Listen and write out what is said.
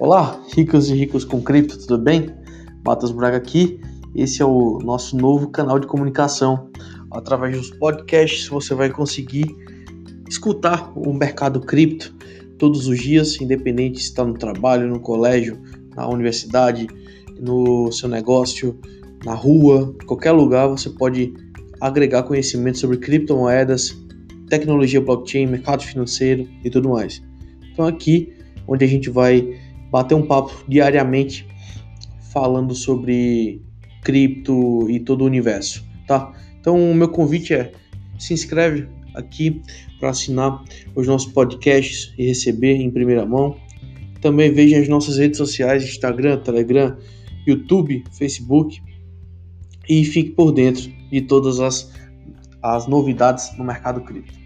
Olá, ricos e ricos com cripto, tudo bem? Matheus Braga aqui. Esse é o nosso novo canal de comunicação. Através dos podcasts você vai conseguir escutar o mercado cripto todos os dias, independente se está no trabalho, no colégio, na universidade, no seu negócio, na rua, qualquer lugar você pode agregar conhecimento sobre criptomoedas, tecnologia blockchain, mercado financeiro e tudo mais. Então aqui onde a gente vai bater um papo diariamente falando sobre cripto e todo o universo, tá? Então o meu convite é se inscreve aqui para assinar os nossos podcasts e receber em primeira mão. Também veja as nossas redes sociais, Instagram, Telegram, YouTube, Facebook e fique por dentro de todas as, as novidades no mercado cripto.